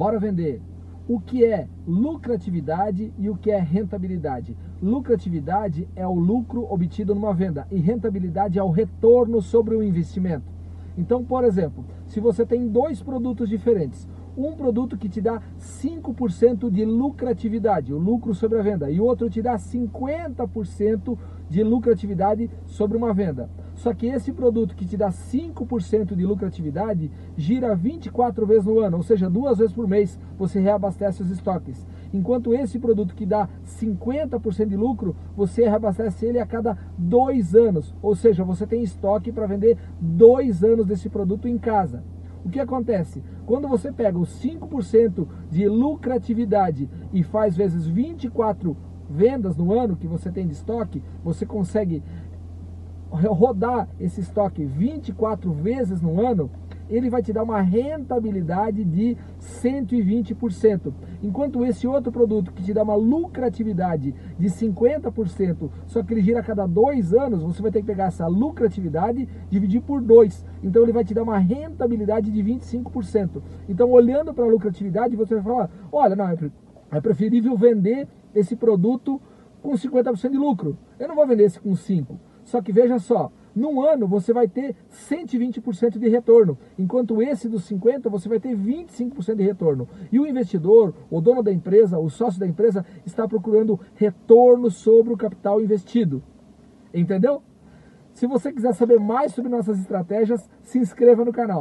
Bora vender. O que é lucratividade e o que é rentabilidade? Lucratividade é o lucro obtido numa venda e rentabilidade é o retorno sobre o investimento. Então, por exemplo, se você tem dois produtos diferentes, um produto que te dá 5% de lucratividade, o lucro sobre a venda, e outro te dá 50% de lucratividade sobre uma venda. Só que esse produto que te dá 5% de lucratividade gira 24 vezes no ano, ou seja, duas vezes por mês você reabastece os estoques. Enquanto esse produto que dá 50% de lucro, você reabastece ele a cada dois anos, ou seja, você tem estoque para vender dois anos desse produto em casa. O que acontece? Quando você pega os 5% de lucratividade e faz vezes 24 vendas no ano que você tem de estoque, você consegue rodar esse estoque 24 vezes no ano, ele vai te dar uma rentabilidade de 120%. Enquanto esse outro produto que te dá uma lucratividade de 50%, só que ele gira a cada dois anos, você vai ter que pegar essa lucratividade dividir por dois. Então ele vai te dar uma rentabilidade de 25%. Então olhando para a lucratividade, você vai falar, olha, não, é preferível vender esse produto com 50% de lucro. Eu não vou vender esse com 5%. Só que veja só, num ano você vai ter 120% de retorno, enquanto esse dos 50 você vai ter 25% de retorno. E o investidor, o dono da empresa, o sócio da empresa está procurando retorno sobre o capital investido. Entendeu? Se você quiser saber mais sobre nossas estratégias, se inscreva no canal.